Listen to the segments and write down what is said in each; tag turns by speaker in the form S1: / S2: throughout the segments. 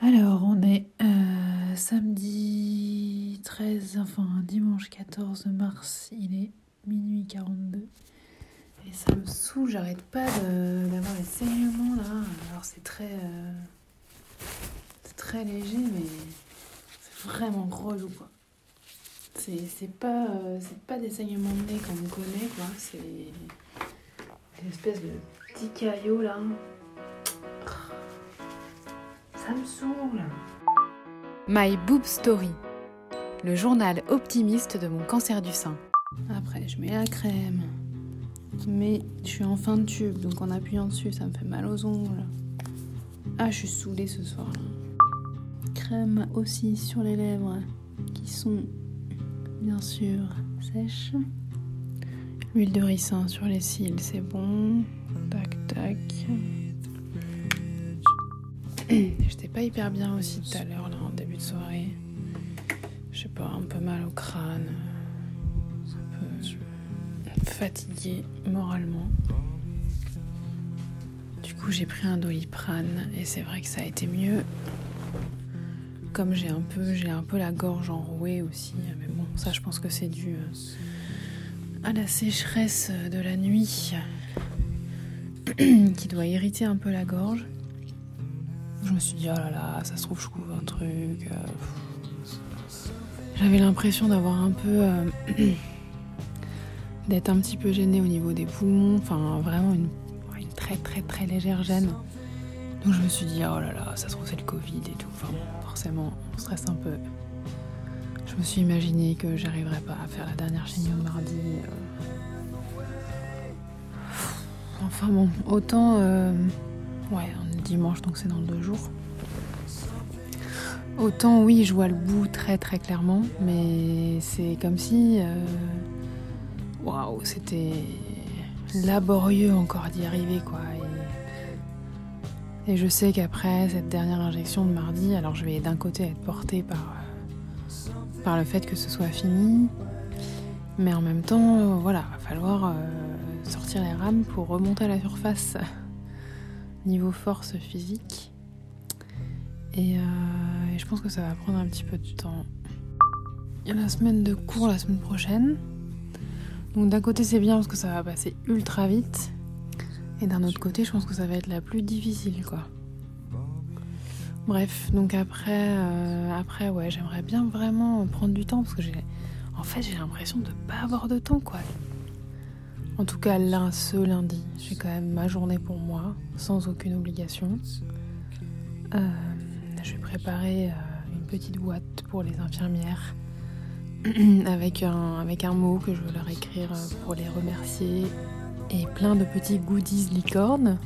S1: Alors, on est euh, samedi 13, enfin dimanche 14 mars, il est minuit 42. Et ça me saoule, j'arrête pas d'avoir les saignements là. Alors, c'est très. euh, c'est très léger, mais c'est vraiment relou quoi. C'est pas, euh, pas des saignements de nez comme on connaît quoi. C'est une espèce de petits caillots là. Ça me saoule.
S2: My Boob Story, le journal optimiste de mon cancer du sein.
S1: Après, je mets la crème. Mais je suis en fin de tube, donc en appuyant dessus, ça me fait mal aux ongles. Ah, je suis saoulée ce soir. Crème aussi sur les lèvres, qui sont bien sûr sèches. L'huile de ricin sur les cils, c'est bon. Tac, tac. J'étais pas hyper bien aussi tout à l'heure, là, en début de soirée. Je sais pas, un peu mal au crâne. Un peu fatiguée moralement. Du coup, j'ai pris un doliprane et c'est vrai que ça a été mieux. Comme j'ai un peu, j'ai un peu la gorge enrouée aussi, mais bon, ça, je pense que c'est dû euh, à la sécheresse de la nuit qui doit irriter un peu la gorge. Je me suis dit, oh là là, ça se trouve, je couvre un truc. euh, J'avais l'impression d'avoir un peu. euh, d'être un petit peu gênée au niveau des poumons. Enfin, vraiment une, très très très légère gêne. Donc je me suis dit, oh là là, ça se trouve, c'est le Covid et tout. Enfin, forcément, on stresse un peu. Je me suis imaginé que j'arriverais pas à faire la dernière chimio de mardi. euh. Enfin bon, autant. Ouais, on dimanche, donc c'est dans deux jours. Autant oui, je vois le bout très très clairement, mais c'est comme si... euh, Waouh, c'était laborieux encore d'y arriver, quoi. Et, et je sais qu'après cette dernière injection de mardi, alors je vais d'un côté être portée par, euh, par le fait que ce soit fini, mais en même temps, euh, voilà, va falloir sortir les rames pour remonter à la surface niveau force physique. Et, euh, et je pense que ça va prendre un petit peu de temps. Il y a la semaine de cours la semaine prochaine. Donc d'un côté c'est bien parce que ça va passer ultra vite. Et d'un autre côté je pense que ça va être la plus difficile quoi. Bref, donc après, euh, après ouais, j'aimerais bien vraiment prendre du temps parce que j'ai, en fait, j'ai l'impression de pas avoir de temps quoi. En tout cas, là, ce lundi, j'ai quand même ma journée pour moi, sans aucune obligation. Euh, je vais préparer euh, une petite boîte pour les infirmières avec un, avec un mot que je veux leur écrire euh, pour les remercier et plein de petits goodies licornes.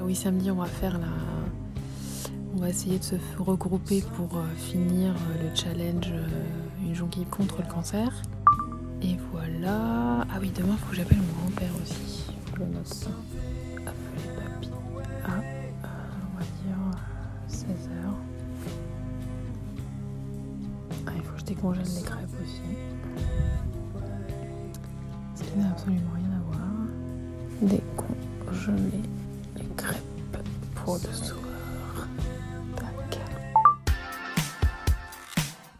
S1: Oui, samedi, on va faire la. On va essayer de se regrouper pour finir le challenge Une jonquille contre le cancer. Et voilà. Ah oui, demain, faut que j'appelle mon grand-père aussi. Le note. Appeler papy. À, euh, on va dire 16h. Ah, il faut que je décongèle les crêpes aussi. Ce qui n'a absolument rien à voir. Décongeler les crêpes pour le soir.